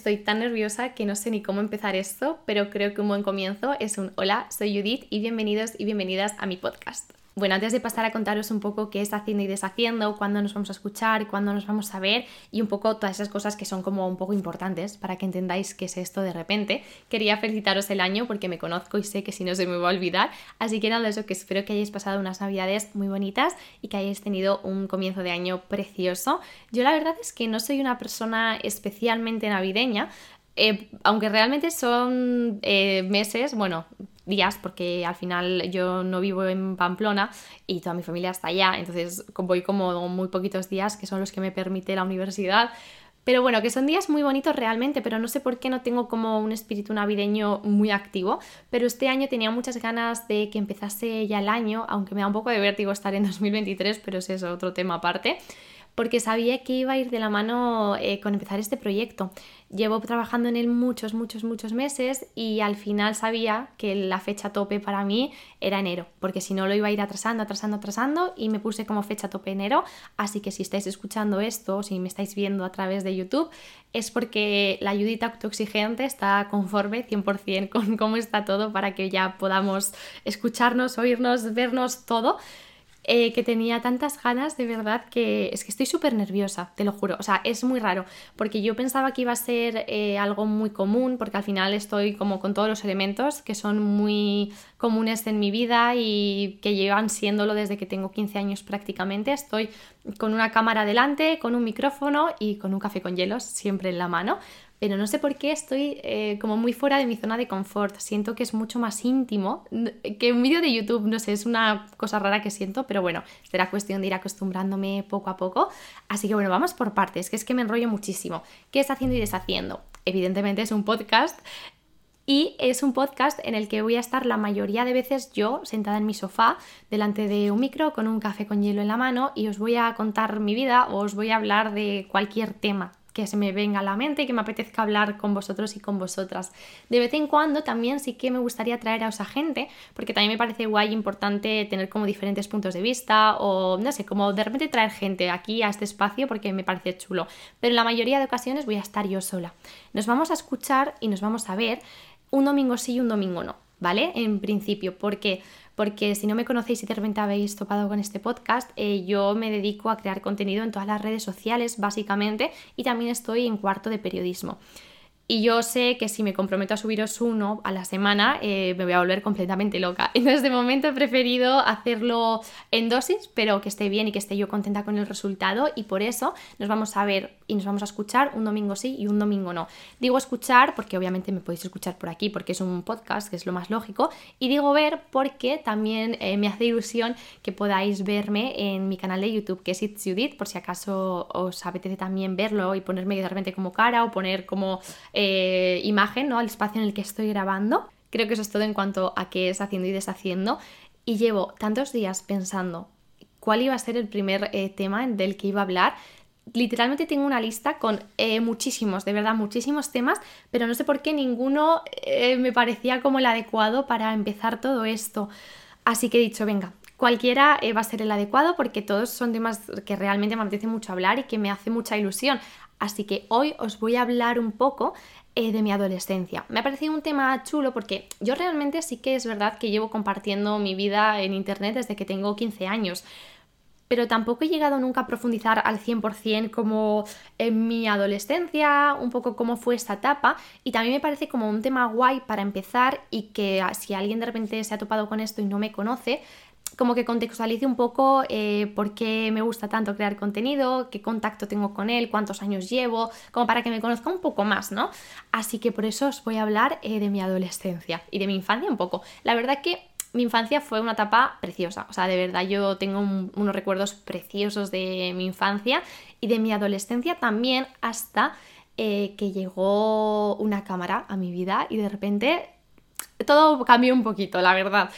estoy tan nerviosa que no sé ni cómo empezar esto, pero creo que un buen comienzo es un hola, soy Judith y bienvenidos y bienvenidas a mi podcast. Bueno, antes de pasar a contaros un poco qué está haciendo y deshaciendo, cuándo nos vamos a escuchar, cuándo nos vamos a ver y un poco todas esas cosas que son como un poco importantes para que entendáis qué es esto de repente, quería felicitaros el año porque me conozco y sé que si no se me va a olvidar. Así que nada, eso que espero que hayáis pasado unas navidades muy bonitas y que hayáis tenido un comienzo de año precioso. Yo la verdad es que no soy una persona especialmente navideña, eh, aunque realmente son eh, meses, bueno, días, porque al final yo no vivo en Pamplona y toda mi familia está allá, entonces voy como muy poquitos días, que son los que me permite la universidad. Pero bueno, que son días muy bonitos realmente, pero no sé por qué no tengo como un espíritu navideño muy activo. Pero este año tenía muchas ganas de que empezase ya el año, aunque me da un poco de vértigo estar en 2023, pero ese es otro tema aparte porque sabía que iba a ir de la mano eh, con empezar este proyecto. Llevo trabajando en él muchos, muchos, muchos meses y al final sabía que la fecha tope para mí era enero, porque si no lo iba a ir atrasando, atrasando, atrasando y me puse como fecha tope enero. Así que si estáis escuchando esto, si me estáis viendo a través de YouTube, es porque la ayudita autoexigente está conforme 100% con cómo está todo para que ya podamos escucharnos, oírnos, vernos todo. Eh, que tenía tantas ganas, de verdad, que es que estoy súper nerviosa, te lo juro. O sea, es muy raro, porque yo pensaba que iba a ser eh, algo muy común, porque al final estoy como con todos los elementos que son muy comunes en mi vida y que llevan siéndolo desde que tengo 15 años prácticamente. Estoy con una cámara delante, con un micrófono y con un café con hielos siempre en la mano pero no sé por qué estoy eh, como muy fuera de mi zona de confort. Siento que es mucho más íntimo que un vídeo de YouTube, no sé, es una cosa rara que siento, pero bueno, será cuestión de ir acostumbrándome poco a poco. Así que bueno, vamos por partes, que es que me enrollo muchísimo. ¿Qué está haciendo y deshaciendo? Evidentemente es un podcast. Y es un podcast en el que voy a estar la mayoría de veces yo sentada en mi sofá delante de un micro con un café con hielo en la mano y os voy a contar mi vida o os voy a hablar de cualquier tema se me venga a la mente y que me apetezca hablar con vosotros y con vosotras. De vez en cuando también sí que me gustaría traer a esa gente, porque también me parece guay importante tener como diferentes puntos de vista o no sé, como de repente traer gente aquí a este espacio porque me parece chulo. Pero en la mayoría de ocasiones voy a estar yo sola. Nos vamos a escuchar y nos vamos a ver un domingo sí y un domingo no, ¿vale? En principio, porque porque si no me conocéis y de repente habéis topado con este podcast, eh, yo me dedico a crear contenido en todas las redes sociales básicamente y también estoy en cuarto de periodismo. Y yo sé que si me comprometo a subiros uno a la semana, eh, me voy a volver completamente loca. Entonces, de momento he preferido hacerlo en dosis, pero que esté bien y que esté yo contenta con el resultado. Y por eso nos vamos a ver y nos vamos a escuchar un domingo sí y un domingo no. Digo escuchar porque obviamente me podéis escuchar por aquí porque es un podcast, que es lo más lógico. Y digo ver porque también eh, me hace ilusión que podáis verme en mi canal de YouTube, que es It's Judith, por si acaso os apetece también verlo y ponerme de repente como cara o poner como imagen, ¿no? Al espacio en el que estoy grabando. Creo que eso es todo en cuanto a qué es haciendo y deshaciendo. Y llevo tantos días pensando cuál iba a ser el primer eh, tema del que iba a hablar. Literalmente tengo una lista con eh, muchísimos, de verdad, muchísimos temas, pero no sé por qué ninguno me parecía como el adecuado para empezar todo esto. Así que he dicho, venga, cualquiera va a ser el adecuado porque todos son temas que realmente me apetece mucho hablar y que me hace mucha ilusión. Así que hoy os voy a hablar un poco eh, de mi adolescencia. Me ha parecido un tema chulo porque yo realmente sí que es verdad que llevo compartiendo mi vida en Internet desde que tengo 15 años pero tampoco he llegado nunca a profundizar al 100% como en mi adolescencia, un poco cómo fue esta etapa y también me parece como un tema guay para empezar y que si alguien de repente se ha topado con esto y no me conoce, como que contextualice un poco eh, por qué me gusta tanto crear contenido, qué contacto tengo con él, cuántos años llevo, como para que me conozca un poco más, ¿no? Así que por eso os voy a hablar eh, de mi adolescencia y de mi infancia un poco. La verdad que mi infancia fue una etapa preciosa, o sea, de verdad yo tengo unos recuerdos preciosos de mi infancia y de mi adolescencia también hasta eh, que llegó una cámara a mi vida y de repente todo cambió un poquito, la verdad.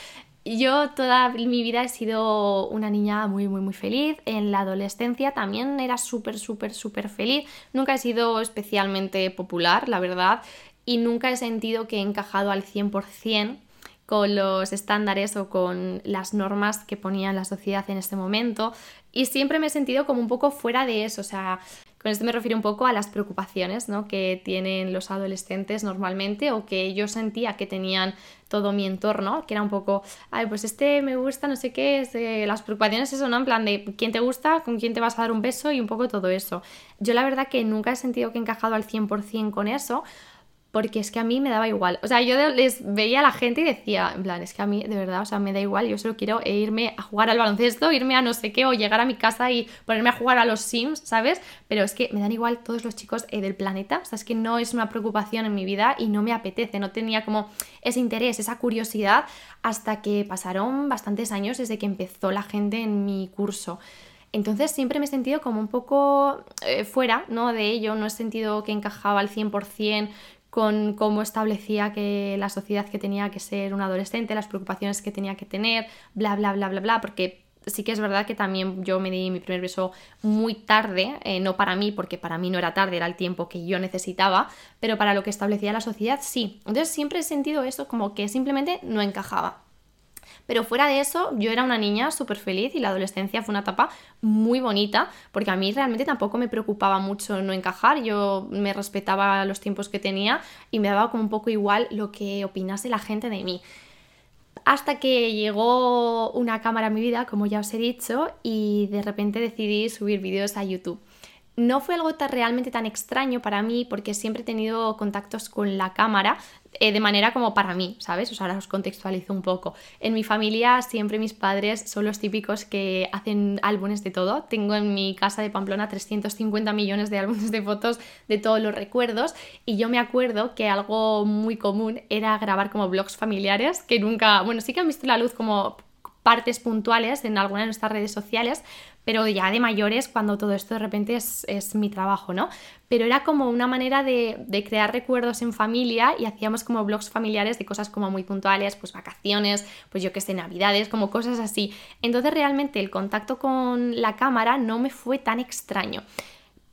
Yo toda mi vida he sido una niña muy, muy, muy feliz. En la adolescencia también era súper, súper, súper feliz. Nunca he sido especialmente popular, la verdad, y nunca he sentido que he encajado al 100% con los estándares o con las normas que ponía la sociedad en este momento y siempre me he sentido como un poco fuera de eso, o sea, con esto me refiero un poco a las preocupaciones ¿no? que tienen los adolescentes normalmente o que yo sentía que tenían todo mi entorno, que era un poco, ay, pues este me gusta, no sé qué, las preocupaciones eso, ¿no? En plan de quién te gusta, con quién te vas a dar un beso y un poco todo eso. Yo la verdad que nunca he sentido que he encajado al 100% con eso, porque es que a mí me daba igual. O sea, yo les veía a la gente y decía, en plan, es que a mí de verdad, o sea, me da igual, yo solo quiero irme a jugar al baloncesto, irme a no sé qué, o llegar a mi casa y ponerme a jugar a los Sims, ¿sabes? Pero es que me dan igual todos los chicos eh, del planeta, o sea, es que no es una preocupación en mi vida y no me apetece, no tenía como ese interés, esa curiosidad, hasta que pasaron bastantes años desde que empezó la gente en mi curso. Entonces siempre me he sentido como un poco eh, fuera ¿no? de ello, no he sentido que encajaba al 100% con cómo establecía que la sociedad que tenía que ser un adolescente, las preocupaciones que tenía que tener, bla, bla, bla, bla, bla, porque sí que es verdad que también yo me di mi primer beso muy tarde, eh, no para mí, porque para mí no era tarde, era el tiempo que yo necesitaba, pero para lo que establecía la sociedad sí. Entonces siempre he sentido eso como que simplemente no encajaba. Pero fuera de eso, yo era una niña súper feliz y la adolescencia fue una etapa muy bonita, porque a mí realmente tampoco me preocupaba mucho no encajar, yo me respetaba los tiempos que tenía y me daba como un poco igual lo que opinase la gente de mí. Hasta que llegó una cámara a mi vida, como ya os he dicho, y de repente decidí subir vídeos a YouTube. No fue algo tan, realmente tan extraño para mí porque siempre he tenido contactos con la cámara eh, de manera como para mí, ¿sabes? O sea, ahora os contextualizo un poco. En mi familia siempre mis padres son los típicos que hacen álbumes de todo. Tengo en mi casa de Pamplona 350 millones de álbumes de fotos de todos los recuerdos y yo me acuerdo que algo muy común era grabar como blogs familiares que nunca, bueno, sí que han visto la luz como partes puntuales en algunas de nuestras redes sociales, pero ya de mayores cuando todo esto de repente es, mi trabajo, ¿no? Pero era como una manera de, de, crear recuerdos en familia y hacíamos como blogs familiares de cosas como muy puntuales, pues vacaciones, pues yo qué sé, navidades, como cosas así. Entonces realmente el contacto con la cámara no me fue tan extraño.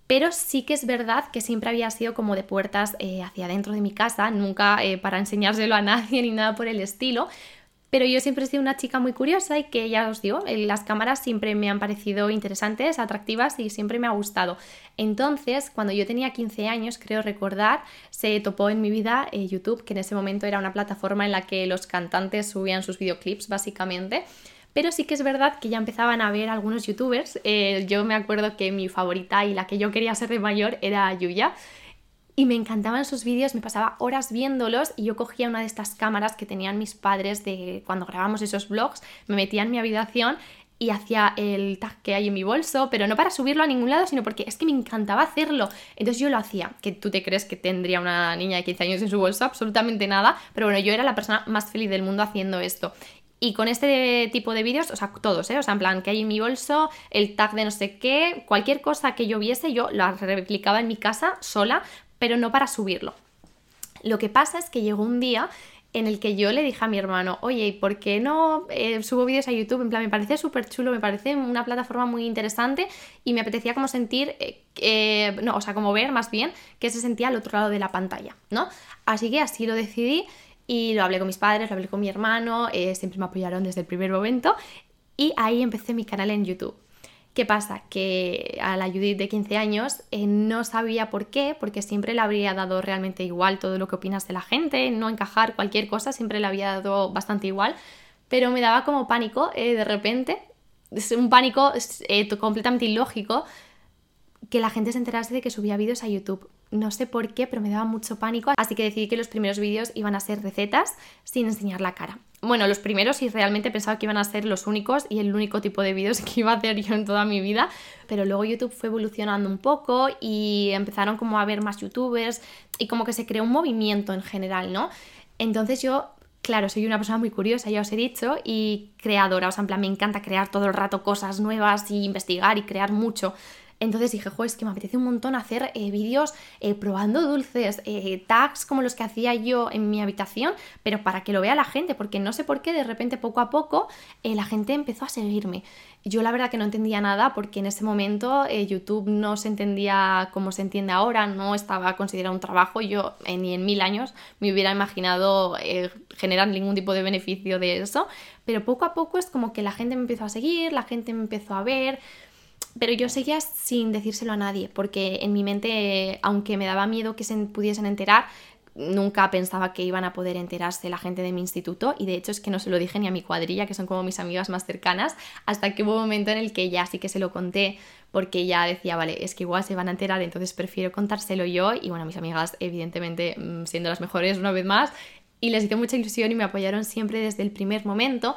Pero sí que es verdad que siempre había sido como de puertas eh, hacia adentro de mi casa, nunca eh, para enseñárselo a nadie ni nada por el estilo, pero yo siempre he sido una chica muy curiosa y que ya os digo, las cámaras siempre me han parecido interesantes, atractivas y siempre me ha gustado. Entonces, cuando yo tenía 15 años, creo recordar, se topó en mi vida eh, YouTube, que en ese momento era una plataforma en la que los cantantes subían sus videoclips básicamente. Pero sí que es verdad que ya empezaban a ver algunos youtubers. Eh, yo me acuerdo que mi favorita y la que yo quería ser de mayor era Yuya y me encantaban sus vídeos, me pasaba horas viéndolos y yo cogía una de estas cámaras que tenían mis padres de cuando grabamos esos vlogs, me metía en mi habitación y hacía el tag que hay en mi bolso, pero no para subirlo a ningún lado, sino porque es que me encantaba hacerlo. Entonces yo lo hacía, que tú te crees que tendría una niña de 15 años en su bolso, absolutamente nada, pero bueno, yo era la persona más feliz del mundo haciendo esto. Y con este tipo de vídeos, o sea, todos, ¿eh? O sea, en plan, que hay en mi bolso, el tag de no sé qué, cualquier cosa que yo viese, yo la replicaba en mi casa sola pero no para subirlo. Lo que pasa es que llegó un día en el que yo le dije a mi hermano, oye, ¿y por qué no eh, subo vídeos a YouTube? En plan, me parece súper chulo, me parece una plataforma muy interesante y me apetecía como sentir, eh, no, o sea, como ver más bien que se sentía al otro lado de la pantalla, ¿no? Así que así lo decidí y lo hablé con mis padres, lo hablé con mi hermano, eh, siempre me apoyaron desde el primer momento y ahí empecé mi canal en YouTube. ¿Qué pasa? Que a la Judith de 15 años eh, no sabía por qué, porque siempre le habría dado realmente igual todo lo que opinas de la gente, no encajar cualquier cosa, siempre le había dado bastante igual, pero me daba como pánico eh, de repente, es un pánico eh, completamente ilógico, que la gente se enterase de que subía vídeos a YouTube. No sé por qué, pero me daba mucho pánico, así que decidí que los primeros vídeos iban a ser recetas sin enseñar la cara. Bueno, los primeros y realmente pensaba que iban a ser los únicos y el único tipo de vídeos que iba a hacer yo en toda mi vida, pero luego YouTube fue evolucionando un poco y empezaron como a ver más youtubers y como que se creó un movimiento en general, ¿no? Entonces yo claro, soy una persona muy curiosa, ya os he dicho, y creadora, o sea, en plan, me encanta crear todo el rato cosas nuevas y investigar y crear mucho. Entonces dije, jo, es que me apetece un montón hacer eh, vídeos eh, probando dulces, eh, tags como los que hacía yo en mi habitación, pero para que lo vea la gente, porque no sé por qué de repente poco a poco la gente empezó a seguirme. Yo la verdad que no entendía nada porque en ese momento YouTube no se entendía como se entiende ahora, no estaba considerado un trabajo, yo ni en mil años me hubiera imaginado generar ningún tipo de beneficio de eso, pero poco a poco es como que la gente me empezó a seguir, la gente me empezó a ver, pero yo seguía sin decírselo a nadie, porque en mi mente, aunque me daba miedo que se pudiesen enterar, nunca pensaba que iban a poder enterarse la gente de mi instituto y de hecho es que no se lo dije ni a mi cuadrilla, que son como mis amigas más cercanas, hasta que hubo un momento en el que ya sí que se lo conté porque ya decía, vale, es que igual se van a enterar, entonces prefiero contárselo yo y bueno, mis amigas evidentemente mm, siendo las mejores una vez más y les hizo mucha ilusión y me apoyaron siempre desde el primer momento,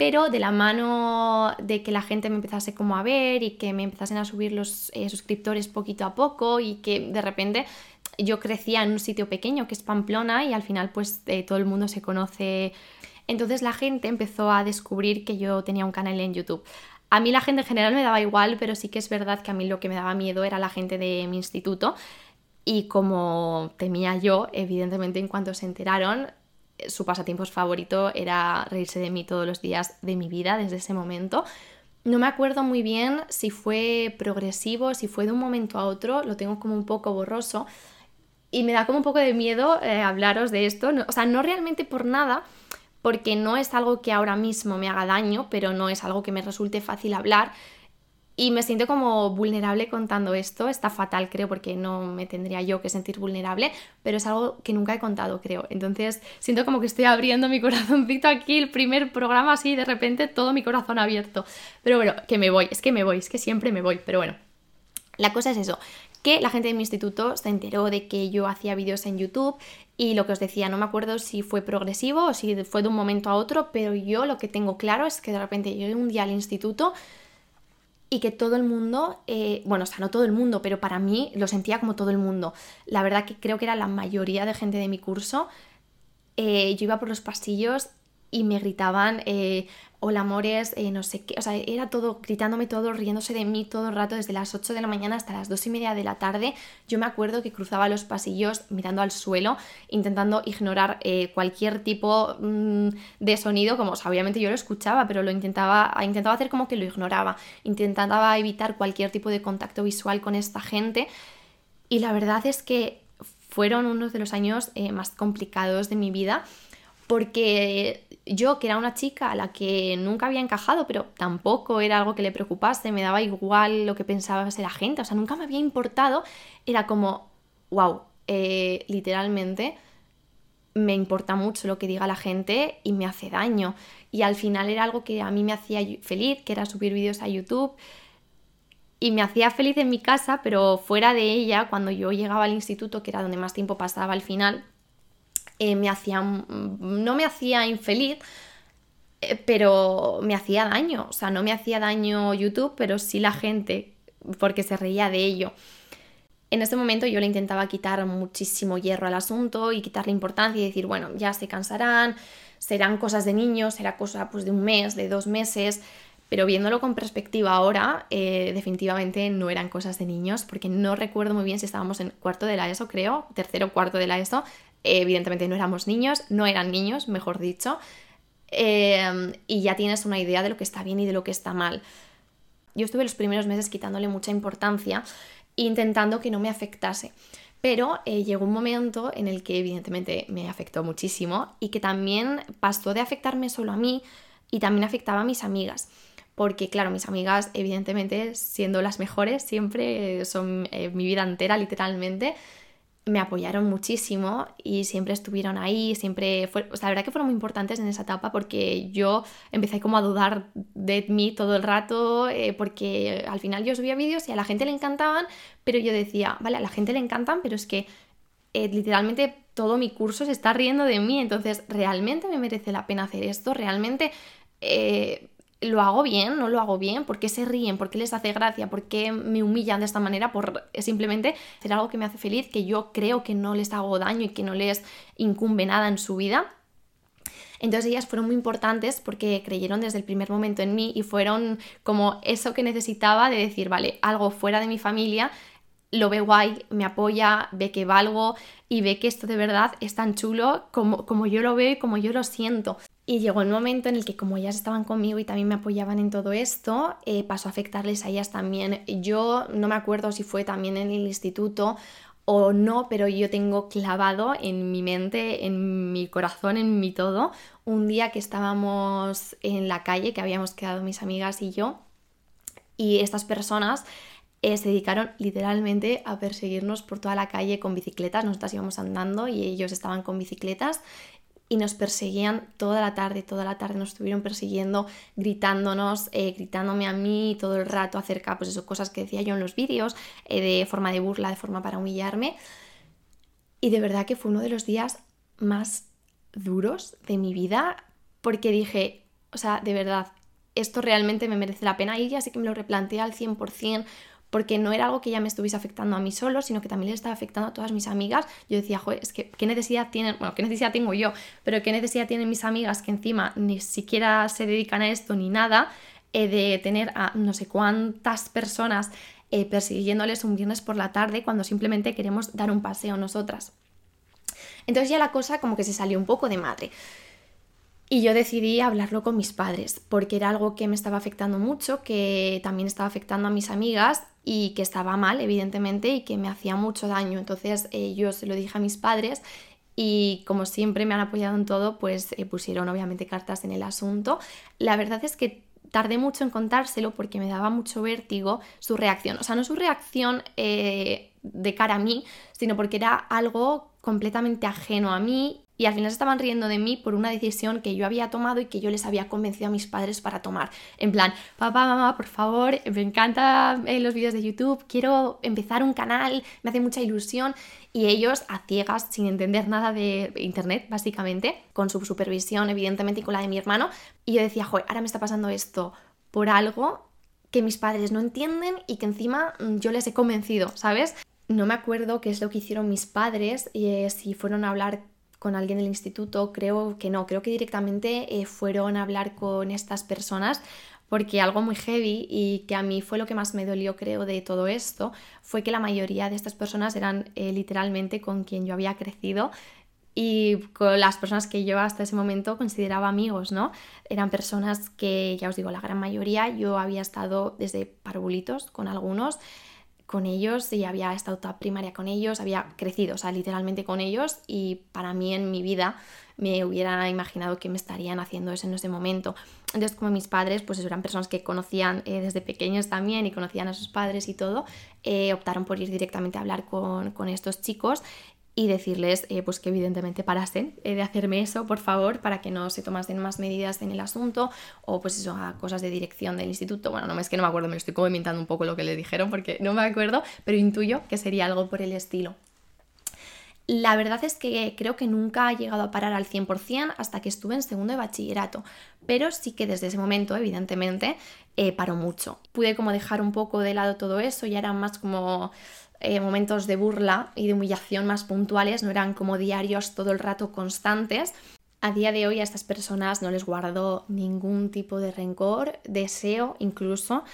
pero de la mano de que la gente me empezase como a ver y que me empezasen a subir los eh, suscriptores poquito a poco y que de repente yo crecía en un sitio pequeño que es Pamplona y al final pues eh, todo el mundo se conoce. Entonces la gente empezó a descubrir que yo tenía un canal en YouTube. A mí la gente en general me daba igual, pero sí que es verdad que a mí lo que me daba miedo era la gente de mi instituto. Y como temía yo, evidentemente en cuanto se enteraron, su pasatiempos favorito era reírse de mí todos los días de mi vida desde ese momento. No me acuerdo muy bien si fue progresivo, si fue de un momento a otro, lo tengo como un poco borroso y me da como un poco de miedo eh, hablaros de esto, o sea, no realmente por nada, porque no es algo que ahora mismo me haga daño, pero no es algo que me resulte fácil hablar y me siento como vulnerable contando esto. Está fatal, creo, porque no me tendría yo que sentir vulnerable, pero es algo que nunca he contado, creo. Entonces siento como que estoy abriendo mi corazoncito aquí, el primer programa así, de repente todo mi corazón abierto. Pero bueno, que me voy, es que me voy, es que siempre me voy, pero bueno. La cosa es eso, que la gente de mi instituto se enteró de que yo hacía vídeos en YouTube y lo que os decía, no me acuerdo si fue progresivo o si fue de un momento a otro, pero yo lo que tengo claro es que de repente llegué un día al instituto y que todo el mundo, eh, bueno, o sea, no todo el mundo, pero para mí lo sentía como todo el mundo. La verdad que creo que era la mayoría de gente de mi curso. Eh, yo iba por los pasillos y me gritaban, eh, hola amores, eh, no sé qué, o sea, era todo gritándome todo, riéndose de mí todo el rato, desde las 8 de la mañana hasta las 2 y media de la tarde. Yo me acuerdo que cruzaba los pasillos mirando al suelo, intentando ignorar eh, cualquier tipo mm, de sonido, como obviamente yo lo escuchaba, pero lo intentaba, intentaba hacer como que lo ignoraba, intentaba evitar cualquier tipo de contacto visual con esta gente. Y la verdad es que fueron unos de los años más complicados de mi vida porque yo, que era una chica a la que nunca había encajado, pero tampoco era algo que le preocupase, me daba igual lo que pensaba la gente, o sea, nunca me había importado, era como, wow, eh, literalmente me importa mucho lo que diga la gente y me hace daño. Y al final era algo que a mí me hacía feliz, que era subir vídeos a YouTube. Y me hacía feliz en mi casa, pero fuera de ella, cuando yo llegaba al instituto, que era donde más tiempo pasaba al final, eh, me hacía, no me hacía infeliz, eh, pero me hacía daño. O sea, no me hacía daño YouTube, pero sí la gente, porque se reía de ello. En ese momento yo le intentaba quitar muchísimo hierro al asunto y quitarle importancia y decir, bueno, ya se cansarán, serán cosas de niños, será cosa pues de un mes, de dos meses, pero viéndolo con perspectiva ahora, eh, definitivamente no eran cosas de niños, porque no recuerdo muy bien si estábamos en cuarto de la ESO, creo, tercero cuarto de la ESO, evidentemente no éramos niños, no eran niños, mejor dicho, em, y ya tienes una idea de lo que está bien y de lo que está mal. Yo estuve los primeros meses quitándole mucha importancia, intentando que no me afectase. Pero eh, llegó un momento en el que evidentemente me afectó muchísimo y que también pasó de afectarme solo a mí y también afectaba a mis amigas. Porque claro, mis amigas evidentemente siendo las mejores siempre son eh, mi vida entera literalmente me apoyaron muchísimo y siempre estuvieron ahí, siempre fue, la verdad que fueron muy importantes en esa etapa porque yo empecé como a dudar de mí todo el rato eh, porque al final yo subía vídeos y a la gente le encantaban, pero yo decía, vale, a la gente le encantan, pero es que eh, literalmente todo mi curso se está riendo de mí, entonces realmente me merece la pena hacer esto, realmente... Eh, ¿Lo hago bien? ¿No lo hago bien? ¿Por qué se ríen? ¿Por qué les hace gracia? ¿Por qué me humillan de esta manera? Por simplemente hacer algo que me hace feliz, que yo creo que no les hago daño y que no les incumbe nada en su vida. Entonces ellas fueron muy importantes porque creyeron desde el primer momento en mí y fueron como eso que necesitaba de decir, vale, algo fuera de mi familia lo ve guay, me apoya, ve que valgo y ve que esto de verdad es tan chulo como, como yo lo veo y como yo lo siento. Y llegó el momento en el que como ellas estaban conmigo y también me apoyaban en todo esto, eh, pasó a afectarles a ellas también. Yo no me acuerdo si fue también en el instituto o no, pero yo tengo clavado en mi mente, en mi corazón, en mi todo, un día que estábamos en la calle, que habíamos quedado mis amigas y yo, y estas personas eh, se dedicaron literalmente a perseguirnos por toda la calle con bicicletas. Nosotras íbamos andando y ellos estaban con bicicletas y nos perseguían toda la tarde, toda la tarde nos estuvieron persiguiendo, gritándonos, eh, gritándome a mí todo el rato acerca, pues eso, cosas que decía yo en los vídeos, eh, de forma de burla, de forma para humillarme. Y de verdad que fue uno de los días más duros de mi vida, porque dije, o sea, de verdad, esto realmente me merece la pena. Y ya sí que me lo replanteé al 100%, porque no era algo que ya me estuviese afectando a mí solo, sino que también le estaba afectando a todas mis amigas. Yo decía, joder, es que qué necesidad tienen, bueno, qué necesidad tengo yo, pero qué necesidad tienen mis amigas que encima ni siquiera se dedican a esto ni nada, eh, de tener a no sé cuántas personas eh, persiguiéndoles un viernes por la tarde cuando simplemente queremos dar un paseo nosotras. Entonces ya la cosa como que se salió un poco de madre. Y yo decidí hablarlo con mis padres, porque era algo que me estaba afectando mucho, que también estaba afectando a mis amigas y que estaba mal, evidentemente, y que me hacía mucho daño. Entonces eh, yo se lo dije a mis padres y como siempre me han apoyado en todo, pues eh, pusieron obviamente cartas en el asunto. La verdad es que tardé mucho en contárselo porque me daba mucho vértigo su reacción. O sea, no su reacción eh, de cara a mí, sino porque era algo completamente ajeno a mí y al final estaban riendo de mí por una decisión que yo había tomado y que yo les había convencido a mis padres para tomar. En plan, papá, mamá, por favor, me encantan eh, los vídeos de YouTube, quiero empezar un canal, me hace mucha ilusión. Y ellos a ciegas, sin entender nada de internet, básicamente, con su supervisión, evidentemente, y con la de mi hermano. Y yo decía, joder, ahora me está pasando esto por algo que mis padres no entienden y que encima mm, yo les he convencido, ¿sabes? No me acuerdo qué es lo que hicieron mis padres, eh, si fueron a hablar con alguien del instituto, creo que no, creo que directamente eh, fueron a hablar con estas personas porque algo muy heavy y que a mí fue lo que más me dolió creo de todo esto fue que la mayoría de estas personas eran eh, literalmente con quien yo había crecido y con las personas que yo hasta ese momento consideraba amigos, ¿no? Eran personas que, ya os digo, la gran mayoría yo había estado desde parvulitos con algunos, con ellos y había estado toda primaria con ellos, había crecido, o sea, literalmente con ellos y para mí en mi vida me hubiera imaginado que me estarían haciendo eso en ese momento. Entonces, como mis padres, pues eran personas que conocían eh, desde pequeños también y conocían a sus padres y todo, eh, optaron por ir directamente a hablar con, con estos chicos y decirles eh, pues que evidentemente parasen eh, de hacerme eso, por favor, para que no se tomasen más medidas en el asunto o pues eso, a cosas de dirección del instituto. Bueno, no es que no me acuerdo, me estoy como inventando un poco lo que le dijeron porque no me acuerdo, pero intuyo que sería algo por el estilo. La verdad es que creo que nunca ha llegado a parar al 100% hasta que estuve en segundo de bachillerato, pero sí que desde ese momento, evidentemente, eh, paró mucho. Pude como dejar un poco de lado todo eso, ya era más como eh, momentos de burla y de humillación más puntuales, no eran como diarios todo el rato constantes. A día de hoy a estas personas no les guardo ningún tipo de rencor, deseo incluso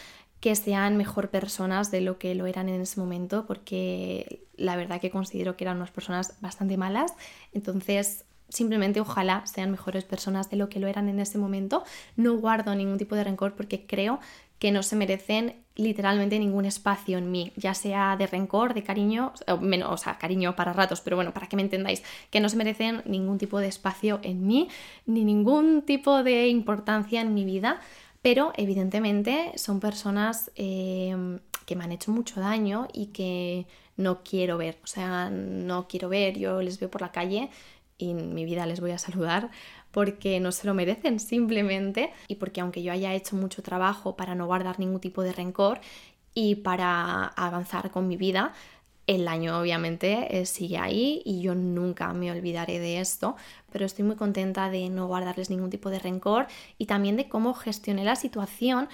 que sean mejor personas de lo que lo eran en ese momento, porque la verdad que considero que eran unas personas bastante malas. Entonces, simplemente ojalá sean mejores personas de lo que lo eran en ese momento. No guardo ningún tipo de rencor porque creo que no se merecen literalmente ningún espacio en mí, ya sea de rencor, de cariño, o, menos, o sea, cariño para ratos, pero bueno, para que me entendáis, que no se merecen ningún tipo de espacio en mí, ni ningún tipo de importancia en mi vida, pero evidentemente son personas em, que me han hecho mucho daño y que no quiero ver, o sea, no quiero ver, yo les veo por la calle y en mi vida les voy a saludar porque no se lo merecen simplemente y porque aunque yo haya hecho mucho trabajo para no guardar ningún tipo de rencor y para avanzar con mi vida, el año obviamente eh, sigue ahí y yo nunca me olvidaré de esto, pero estoy muy contenta de no guardarles ningún tipo de rencor y también de cómo gestioné la situación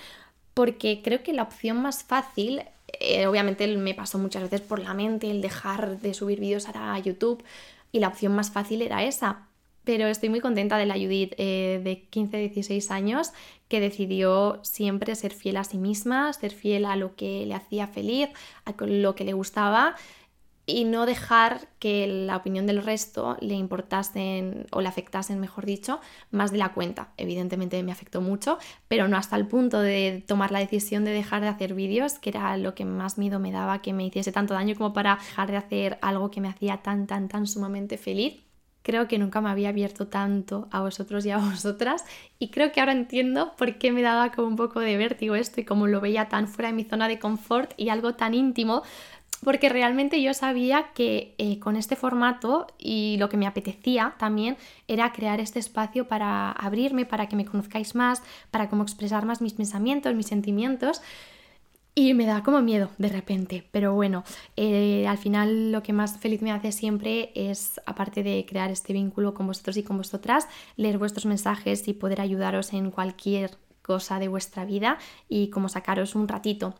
porque creo que la opción más fácil, eh, obviamente me pasó muchas veces por la mente el dejar de subir vídeos a YouTube y la opción más fácil era esa, pero estoy muy contenta de la Judith eh, de 15-16 años que decidió siempre ser fiel a sí misma, ser fiel a lo que le hacía feliz, a lo que le gustaba y no dejar que la opinión del resto le importasen o le afectasen, mejor dicho, más de la cuenta. Evidentemente me afectó mucho, pero no hasta el punto de tomar la decisión de dejar de hacer vídeos, que era lo que más miedo me daba que me hiciese tanto daño como para dejar de hacer algo que me hacía tan, tan, tan sumamente feliz creo que nunca me había abierto tanto a vosotros y a vosotras y creo que ahora entiendo por qué me daba como un poco de vértigo esto y cómo lo veía tan fuera de mi zona de confort y algo tan íntimo porque realmente yo sabía que eh, con este formato y lo que me apetecía también era crear este espacio para abrirme, para que me conozcáis más, para cómo expresar más mis pensamientos, mis sentimientos y me da como miedo de repente, pero bueno, eh, al final lo que más feliz me hace siempre es, aparte de crear este vínculo con vosotros y con vosotras, leer vuestros mensajes y poder ayudaros en cualquier cosa de vuestra vida y como sacaros un ratito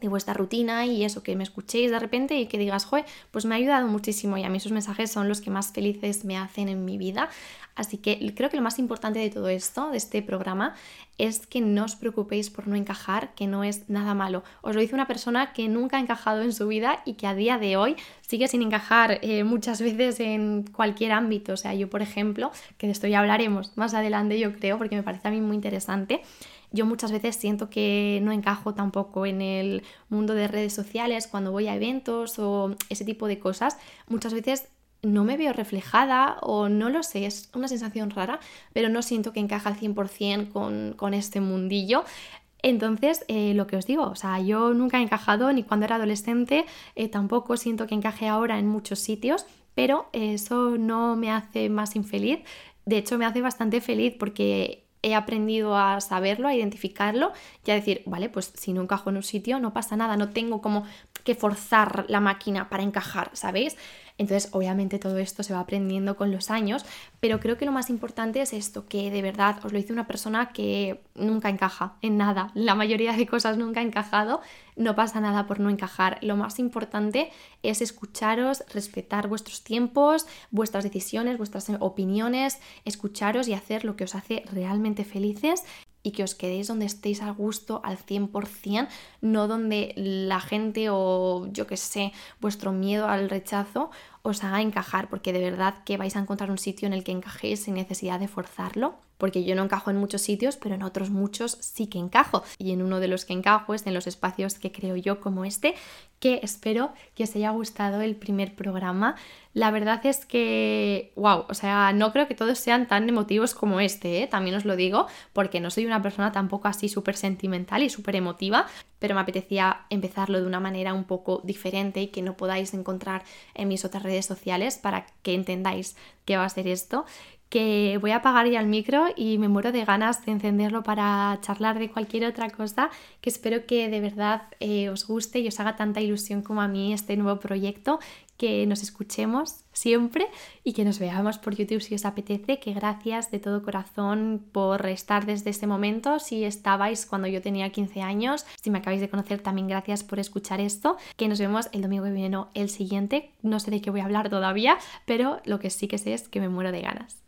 de vuestra rutina y eso, que me escuchéis de repente y que digas, joder, pues me ha ayudado muchísimo y a mí esos mensajes son los que más felices me hacen en mi vida. Así que creo que lo más importante de todo esto, de este programa, es que no os preocupéis por no encajar, que no es nada malo. Os lo dice una persona que nunca ha encajado en su vida y que a día de hoy sigue sin encajar eh, muchas veces en cualquier ámbito. O sea, yo, por ejemplo, que de esto ya hablaremos más adelante, yo creo, porque me parece a mí muy interesante yo muchas veces siento que no encajo tampoco en el mundo de redes sociales cuando voy a eventos o ese tipo de cosas. Muchas veces no me veo reflejada o no lo sé, es una sensación rara, pero no siento que encaja al 100% con, con este mundillo. Entonces, eh, lo que os digo, o sea, yo nunca he encajado ni cuando era adolescente, eh, tampoco siento que encaje ahora en muchos sitios, pero eso no me hace más infeliz. De hecho, me hace bastante feliz porque he aprendido a saberlo, a identificarlo y a decir, vale, pues si no encajo en un sitio no pasa nada, no tengo como que forzar la máquina para encajar, ¿sabéis? Entonces, obviamente todo esto se va aprendiendo con los años, pero creo que lo más importante es esto, que de verdad os lo dice una persona que nunca encaja en nada, la mayoría de cosas nunca ha encajado, no pasa nada por no encajar. Lo más importante es escucharos, respetar vuestros tiempos, vuestras decisiones, vuestras opiniones, escucharos y hacer lo que os hace realmente felices y que os quedéis donde estéis a gusto al 100%, no donde la gente o yo que sé, vuestro miedo al rechazo os haga encajar, porque de verdad que vais a encontrar un sitio en el que encajéis sin necesidad de forzarlo, porque yo no encajo en muchos sitios, pero en otros muchos sí que encajo. Y en uno de los que encajo es en los espacios que creo yo como este, que espero que os haya gustado el primer programa. La verdad es que, wow, o sea, no creo que todos sean tan emotivos como este, ¿eh? también os lo digo, porque no soy una persona tampoco así súper sentimental y súper emotiva, pero me apetecía empezarlo de una manera un poco diferente y que no podáis encontrar en mis otras redes sociales para que entendáis qué va a ser esto que voy a apagar ya el micro y me muero de ganas de encenderlo para charlar de cualquier otra cosa, que espero que de verdad eh, os guste y os haga tanta ilusión como a mí este nuevo proyecto, que nos escuchemos siempre y que nos veamos por YouTube si os apetece, que gracias de todo corazón por estar desde ese momento, si estabais cuando yo tenía 15 años, si me acabáis de conocer también gracias por escuchar esto, que nos vemos el domingo que viene, el siguiente, no sé de qué voy a hablar todavía, pero lo que sí que sé es que me muero de ganas.